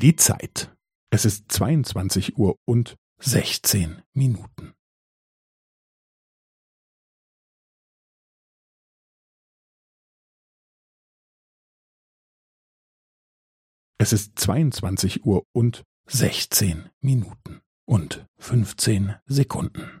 Die Zeit. Es ist 22 Uhr und 16 Minuten. Es ist 22 Uhr und 16 Minuten und 15 Sekunden.